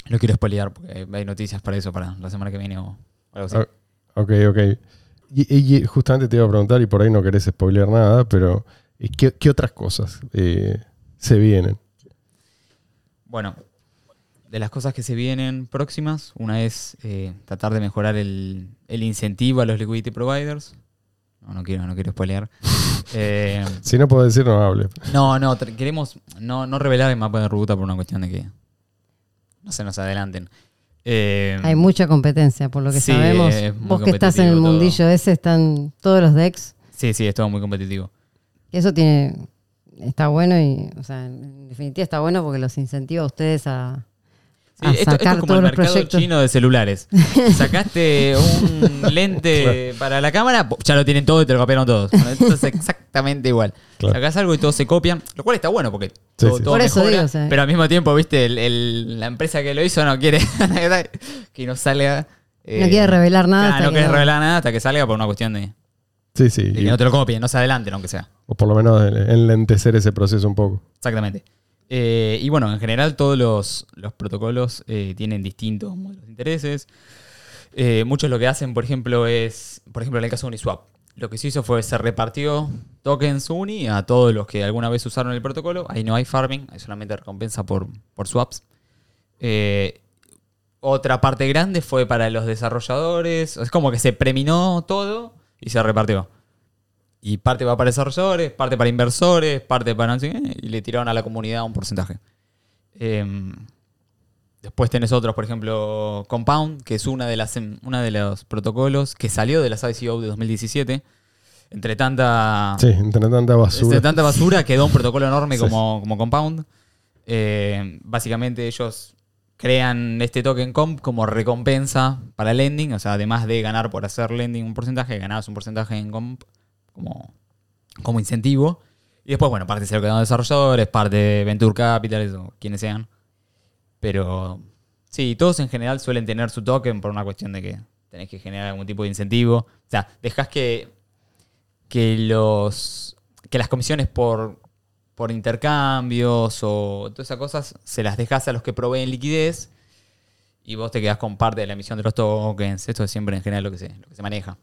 no quiero spoilear porque hay- noticias para eso para la semana que viene o algo así. Ah, Ok, ok. Y, y justamente te iba a preguntar, y por ahí no querés spoilear nada, pero eh, ¿qué, qué otras cosas eh, se vienen? Bueno, de las cosas que se vienen próximas, una es eh, tratar de mejorar el, el incentivo a los liquidity providers. No, no quiero, no quiero spoilear. Eh, Si no puedo decir, no hable. no, no, queremos no, no revelar el mapa de ruta por una cuestión de que no se nos adelanten. Eh, Hay mucha competencia, por lo que Sí, sabemos. Vos que estás en el todo. mundillo ese, están todos los decks. sí, sí, es todo muy competitivo. Eso tiene está bueno y, o sea, en definitiva está bueno porque los incentiva a ustedes a, Sí, esto, esto sacar es como todos el los mercado proyectos. chino de celulares. Sacaste un lente para la cámara, ya lo tienen todo y te lo copiaron todos. Bueno, esto es exactamente igual. Claro. Sacás algo y todos se copian, lo cual está bueno porque Sí, todo, sí. todo Por eso mejora, digo, o sea. pero al mismo tiempo, viste, el- el- la empresa que lo hizo no quiere que no salga. eh, No quiere revelar nada hasta no quiere no- revelar nada hasta que salga por una cuestión de Sí, sí. De y- no te lo copien, no se adelanten, aunque sea. o por lo menos enlentecer ese proceso un poco. Exactamente. Eh, y bueno, en general todos los, los protocolos eh, tienen distintos modelos de intereses. Eh, muchos lo que hacen, por ejemplo, es, por ejemplo, en el caso de Uniswap, lo que se hizo fue se repartió tokens Uni a todos los que alguna vez usaron el protocolo. Ahí no hay farming, hay solamente recompensa por, por swaps. Eh, otra parte grande fue para los desarrolladores. Es como que se preminó todo y se repartió. Y parte va para desarrolladores, parte para inversores, parte para y le tiraron a la comunidad un porcentaje. Em, después tenés otros, por ejemplo, Compound, que es una de las una de los protocolos que salió de las ICO de 2017. Entre tanta, Sí, entre tanta basura. entre tanta basura quedó un protocolo enorme Sí. como, como Compound. Eh, básicamente ellos crean este token comp como recompensa para lending, o sea, además de ganar por hacer lending un porcentaje, ganabas un porcentaje en comp como, como incentivo. Y después, bueno, parte se lo quedan desarrolladores, parte de Venture Capital, o quienes sean. Pero sí, todos en general suelen tener su token por una cuestión de que tenés que generar algún tipo de incentivo. O sea, dejás que, que los que las comisiones por, por intercambios o todas esas cosas se las dejas a los que proveen liquidez y vos te quedás con parte de la emisión de los tokens. Esto es siempre en general lo que se, lo que se maneja.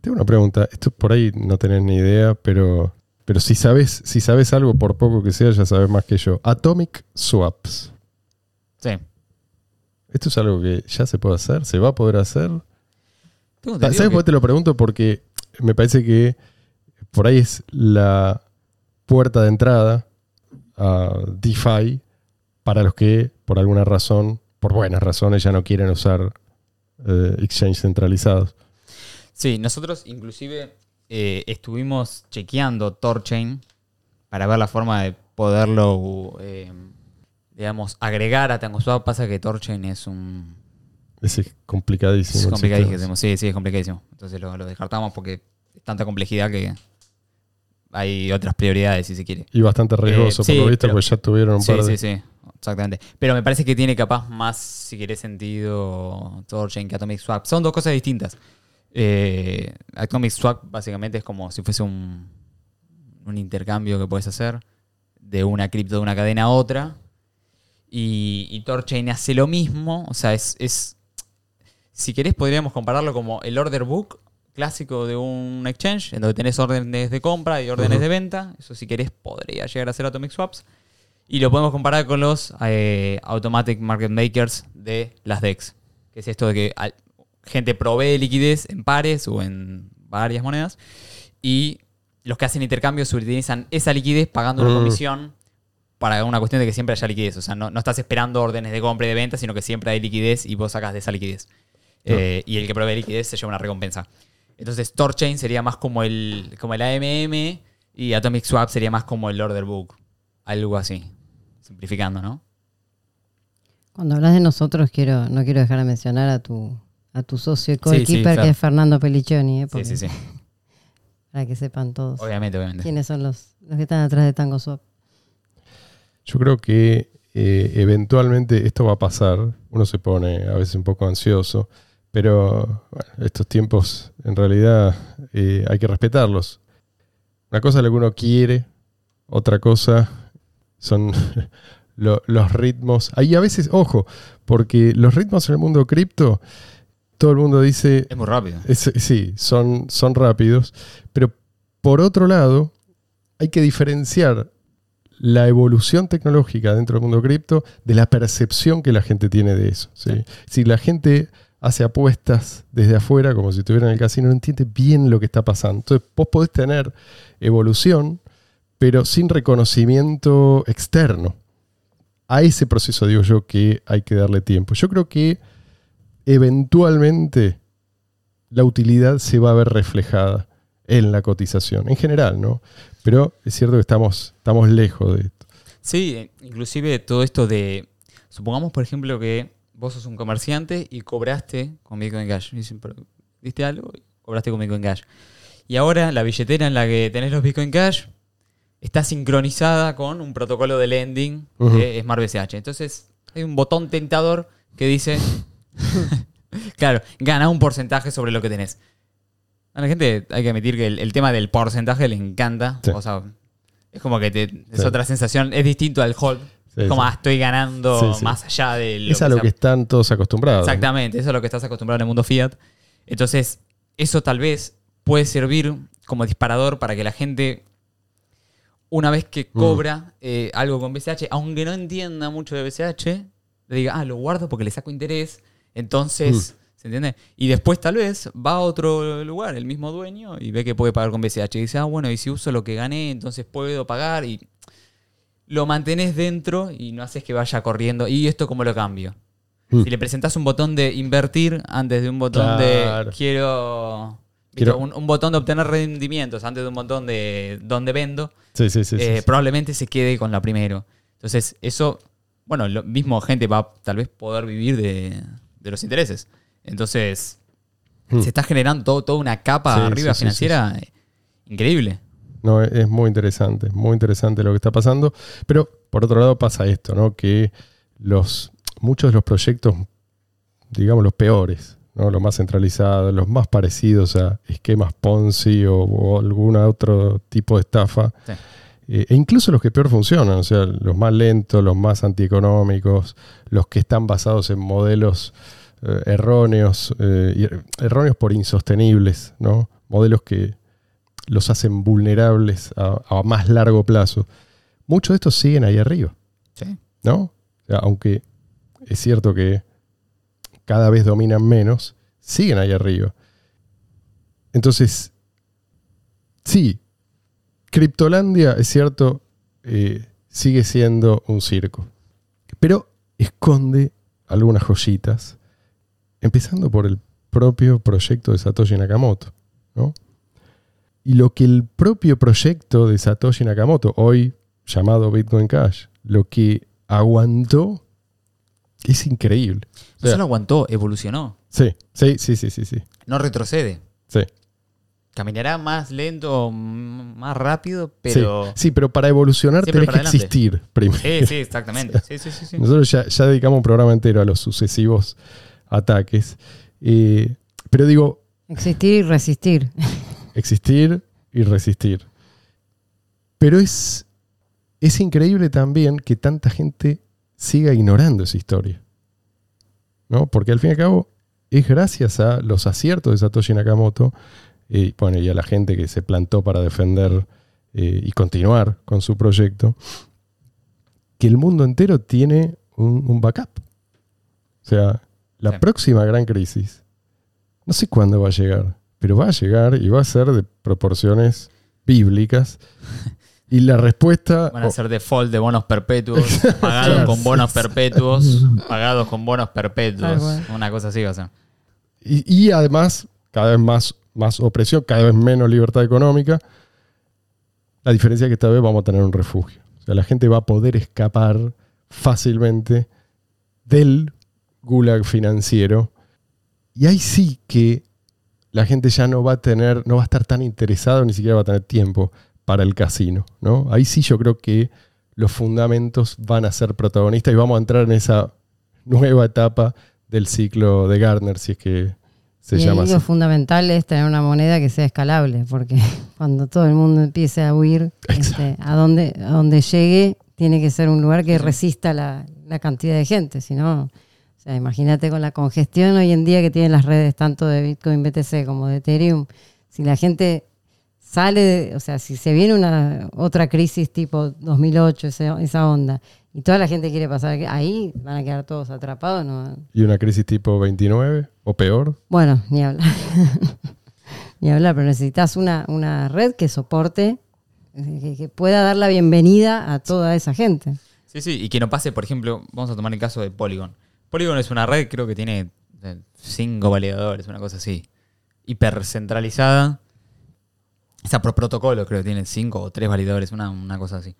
Tengo una pregunta. Esto por ahí no tenés ni idea, pero, pero si sabes, si sabes algo, por poco que sea, ya sabes más que yo. Atomic Swaps. Sí. ¿Esto es algo que ya se puede hacer? ¿Se va a poder hacer? ¿Sabes por qué te lo pregunto? Porque me parece que por ahí es la puerta de entrada a DeFi para los que, por alguna razón, por buenas razones, ya no quieren usar eh, exchange centralizados. Sí, nosotros inclusive eh, estuvimos chequeando Torchain para ver la forma de poderlo, eh, digamos, agregar a TangoSwap. Pasa que Torchain es un... Es complicadísimo. Es complicadísimo. Sí, sí, es complicadísimo. Entonces lo, lo descartamos porque es tanta complejidad que hay otras prioridades, si se quiere. Y bastante riesgoso, Eh, sí, por lo visto, pero- porque ya tuvieron un Sí, par de... sí, sí, exactamente. Pero me parece que tiene capaz más, si querés, sentido Torchain que Atomic Swap. Son dos cosas distintas. Eh, Atomic Swap básicamente es como si fuese un, un intercambio que puedes hacer de una cripto de una cadena a otra. Y, y Torchain hace lo mismo. O sea, es, es. Si querés, podríamos compararlo como el order book clásico de un exchange, en donde tenés órdenes de compra y órdenes de venta. Eso, si querés, podría llegar a ser Atomic Swaps. Y lo podemos comparar con los eh, Automatic Market Makers de las DEX. Que es esto de que al- gente provee liquidez en pares o en varias monedas. Y los que hacen intercambios utilizan esa liquidez pagando una Mm. comisión para una cuestión de que siempre haya liquidez. O sea, no, no estás esperando órdenes de compra y de venta, sino que siempre hay liquidez y vos sacas de esa liquidez. Eh, y el que provee liquidez se lleva una recompensa. Entonces, Torchain sería más como el, como el AMM y Atomic Swap sería más como el Order Book. Algo así. Simplificando, ¿no? Cuando hablas de nosotros, quiero, no quiero dejar de mencionar a tu, a tu socio y Sí, sí, coequiper, que es Fernando Pelliccioni, ¿eh? Sí, sí, sí. para que sepan todos Obviamente, obviamente. quiénes son los, los que están atrás de Tango Swap. Yo creo que eh, eventualmente esto va a pasar. Uno se pone a veces un poco ansioso, pero bueno, estos tiempos en realidad eh, hay que respetarlos. Una cosa es lo que uno quiere, otra cosa son lo- los ritmos. Ahí a veces, ojo, porque los ritmos en el mundo cripto, todo el mundo dice, Es muy rápido. es- sí, son, son rápidos, pero por otro lado, hay que diferenciar la evolución tecnológica dentro del mundo cripto de la percepción que la gente tiene de eso. ¿sí? Si la gente hace apuestas desde afuera, como si estuviera en el casino, no entiende bien lo que está pasando. Entonces, vos podés tener evolución, pero sin reconocimiento externo. A ese proceso digo yo que hay que darle tiempo. Yo creo que eventualmente la utilidad se va a ver reflejada en la cotización, en general, ¿no? Pero es cierto que estamos, estamos lejos de esto. Sí, inclusive todo esto de... Supongamos, por ejemplo, que vos sos un comerciante y cobraste con Bitcoin Cash. Dicen, "Pero, ¿Diste algo? Cobraste con Bitcoin Cash. Y ahora la billetera en la que tenés los Bitcoin Cash está sincronizada con un protocolo de lending Ujú. de Smart BCH. Entonces hay un botón tentador que dice, claro, gana un porcentaje sobre lo que tenés. A la gente hay que admitir que el, el tema del porcentaje le encanta. Sí. O sea, es como que te, es Sí. otra sensación. Es distinto al hold. Sí, como, sí. ah, estoy ganando Sí, más allá de lo es a lo sea- que están todos acostumbrados. Exactamente, eso es lo que estás acostumbrado en el mundo Fiat. Entonces, eso tal vez puede servir como disparador para que la gente, una vez que Mm. cobra eh, algo con BCH, aunque no entienda mucho de BCH, le diga, ah, lo guardo porque le saco interés. Entonces, Mm. ¿se entiende? Y después tal vez va a otro lugar, el mismo dueño, y ve que puede pagar con BCH. Y dice, ah, bueno, y si uso lo que gané, entonces puedo pagar. Y lo mantenés dentro y no haces que vaya corriendo. ¿Y esto cómo lo cambio? Mm. Si le presentás un botón de invertir antes de un botón Claro. de quiero. Quiero- Un, un botón de obtener rendimientos antes de un botón de dónde vendo, Sí, sí, sí. sí, eh, probablemente se quede con la primero. Entonces, eso, bueno, lo mismo gente va a tal vez poder vivir de, de los intereses. Entonces, Mm. se está generando todo, toda una capa arriba financiera eh, increíble. No, es- muy interesante, muy interesante lo que está pasando. Pero por otro lado pasa esto, ¿no? Que los, muchos de los proyectos, digamos los peores, ¿no? Los más centralizados, los más parecidos a esquemas Ponzi o, o algún otro tipo de estafa, Sí. eh, e incluso los que peor funcionan, o sea, los más lentos, los más antieconómicos, los que están basados en modelos eh, erróneos, eh, y- erróneos por insostenibles, ¿no? Modelos que los hacen vulnerables a, a más largo plazo. Muchos de estos siguen ahí arriba, Sí. ¿no? O sea, aunque es cierto que cada vez dominan menos, siguen ahí arriba. Entonces, sí, Criptolandia, es cierto, eh, sigue siendo un circo, pero esconde algunas joyitas, empezando por el propio proyecto de Satoshi Nakamoto, ¿no? Y lo que el propio proyecto de Satoshi Nakamoto, hoy llamado Bitcoin Cash, lo que aguantó es increíble. O No solo aguantó, evolucionó. sí, sí, sí, sí, sí, sí, No retrocede. sí. Caminará más lento, más rápido, pero. Sí, pero para evolucionar Siempre tenés que para adelante. existir primero. Sí, sí, exactamente. Sí, sí, sí. sí. Nosotros ya, ya dedicamos un programa entero a los sucesivos ataques. Eh, pero digo, Existir y resistir. existir y resistir. Pero es, es increíble también que tanta gente siga ignorando esa historia. ¿No? Porque al fin y al cabo es gracias a los aciertos de Satoshi Nakamoto eh, bueno, y a la gente que se plantó para defender eh, y continuar con su proyecto, que el mundo entero tiene un, un backup. O sea, la Sí. próxima gran crisis, no sé cuándo va a llegar, pero va a llegar y va a ser de proporciones bíblicas. Y la respuesta... Van a ser default de bonos perpetuos, pagados con bonos perpetuos, pagados con bonos perpetuos. Una cosa así, o sea. Y, y además, cada vez más, más opresión, cada vez menos libertad económica. La diferencia es que esta vez vamos a tener un refugio. O sea, la gente va a poder escapar fácilmente del gulag financiero. Y ahí sí que la gente ya no va a tener, no va a estar tan interesado, ni siquiera va a tener tiempo para el casino. ¿no? Ahí sí yo creo que los fundamentos van a ser protagonistas y vamos a entrar en esa nueva etapa del ciclo de Gardner, si es que se y llama así. lo fundamental es tener una moneda que sea escalable, porque cuando todo el mundo empiece a huir, este, a donde, a donde llegue, tiene que ser un lugar que resista la, la cantidad de gente. Si no, sea, imagínate con la congestión hoy en día que tienen las redes tanto de Bitcoin BTC como de Ethereum. Si la gente sale, de- o sea, si se viene una otra crisis tipo 2008, ese- esa onda, y toda la gente quiere pasar, ahí van a quedar todos atrapados, ¿no? Y una crisis tipo 29 o peor. Bueno, ni hablar. ni hablar, pero necesitas una, una red que soporte, que, que pueda dar la bienvenida a toda esa gente. Sí, sí, y que no pase, por ejemplo, vamos a tomar el caso de Polygon. Polygon es una red, creo que tiene eh, cinco validadores, una cosa así. Hipercentralizada. Está por protocolo, creo que tiene cinco o tres validadores, una, una cosa así.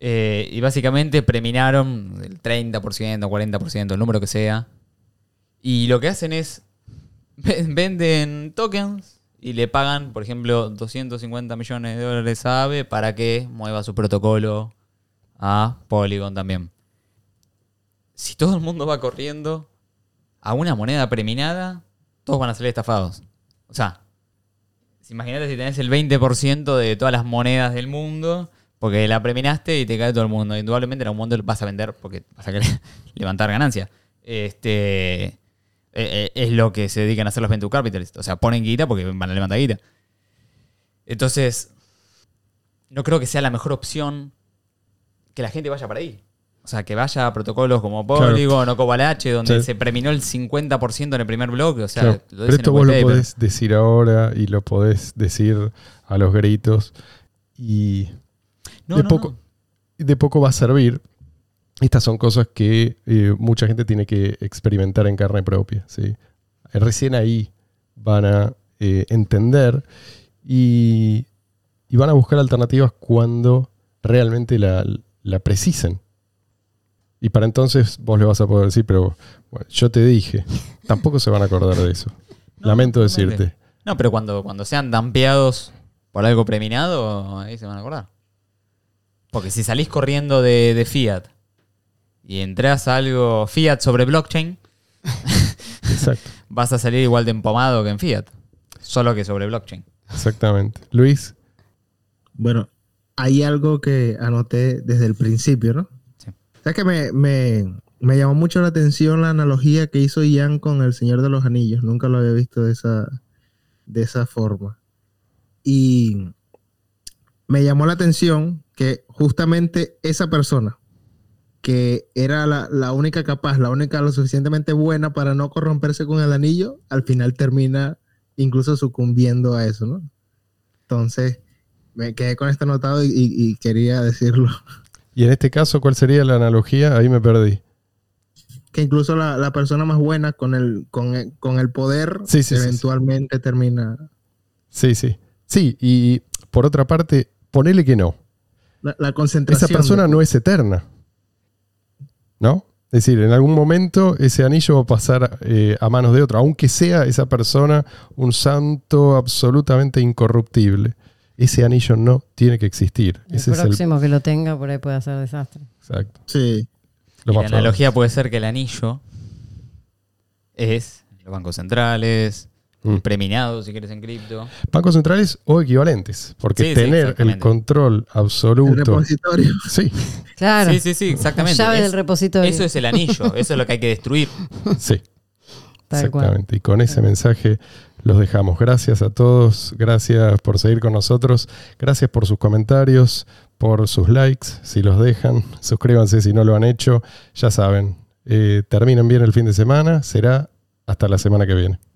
Eh, y básicamente preminaron el 30%, 40%, el número que sea. Y lo que hacen es ve- venden tokens y le pagan, por ejemplo, 250 millones de dólares a AVE para que mueva su protocolo a Polygon también. Si todo el mundo va corriendo a una moneda preminada, todos van a salir estafados. O sea, Imagínate si tenés el 20% de todas las monedas del mundo, porque la preminaste y te cae todo el mundo. Indudablemente en algún momento vas a vender porque vas a querer levantar ganancias. Este, eh, eh, es lo que se dedican a hacer los venture capitalists. O sea, ponen guita porque van a levantar guita. Entonces, no creo que sea la mejor opción que la gente vaya para ahí. O sea, que vaya a protocolos como Polygon o Cobalache, donde Sí. se preminó el 50% en el primer bloque. O sea, Claro, lo pero esto vos lo podés decir ahora y lo podés decir a los gritos y No, de, no, poco, no. de poco va a servir. Estas son cosas que eh, mucha gente tiene que experimentar en carne propia. ¿sí? Recién ahí van a eh, entender y, y van a buscar alternativas cuando realmente la, la precisen. Y para entonces vos le vas a poder decir, pero bueno, yo te dije, tampoco se van a acordar de eso. No, Lamento decirte. No, pero cuando, cuando sean dampeados por algo preminado, ahí se van a acordar. Porque si salís corriendo de, de Fiat y entras a algo Fiat sobre blockchain, Exacto, vas a salir igual de empomado que en Fiat. Solo que sobre blockchain. exactamente. Luis, Bueno, hay algo que anoté desde el principio, ¿no? ¿Sabes que me, me, me llamó mucho la atención la analogía que hizo Ian con El Señor de los Anillos? Nunca lo había visto de esa, de esa forma. Y me llamó la atención que justamente esa persona, que era la, la única capaz, la única lo suficientemente buena para no corromperse con el anillo, al final termina incluso sucumbiendo a eso, ¿no? Entonces, me quedé con esto anotado y quería decirlo. Y en este caso, ¿cuál sería la analogía? Ahí me perdí. Que incluso la, la persona más buena con el, con el, con el poder Sí, sí, sí, sí. eventualmente termina. Sí, sí. Sí, y por otra parte, ponele que no. La, la concentración. Esa persona no es eterna. ¿No? Es decir, en algún momento ese anillo va a pasar eh, a manos de otro, aunque sea esa persona un santo absolutamente incorruptible. Ese anillo no tiene que existir. El Ese es el. próximo que lo tenga por ahí puede hacer desastre. Exacto. Sí. Lo Y la probable. analogía puede ser que el anillo es los bancos centrales, Mm. preminados, si quieres, en cripto. Bancos centrales o equivalentes. Porque Sí, tener el. El control absoluto. repositorio. Sí, Claro. Sí, sí, sí, exactamente. Llave Es- del repositorio. Eso es el anillo, eso es lo que hay que destruir. sí. Tal cual. Exactamente. Y con ese mensaje los dejamos. Gracias a todos. Gracias por seguir con nosotros. Gracias por sus comentarios, por sus likes. Si los dejan, suscríbanse si no lo han hecho. Ya saben, eh, terminen bien el fin de semana. Será hasta la semana que viene.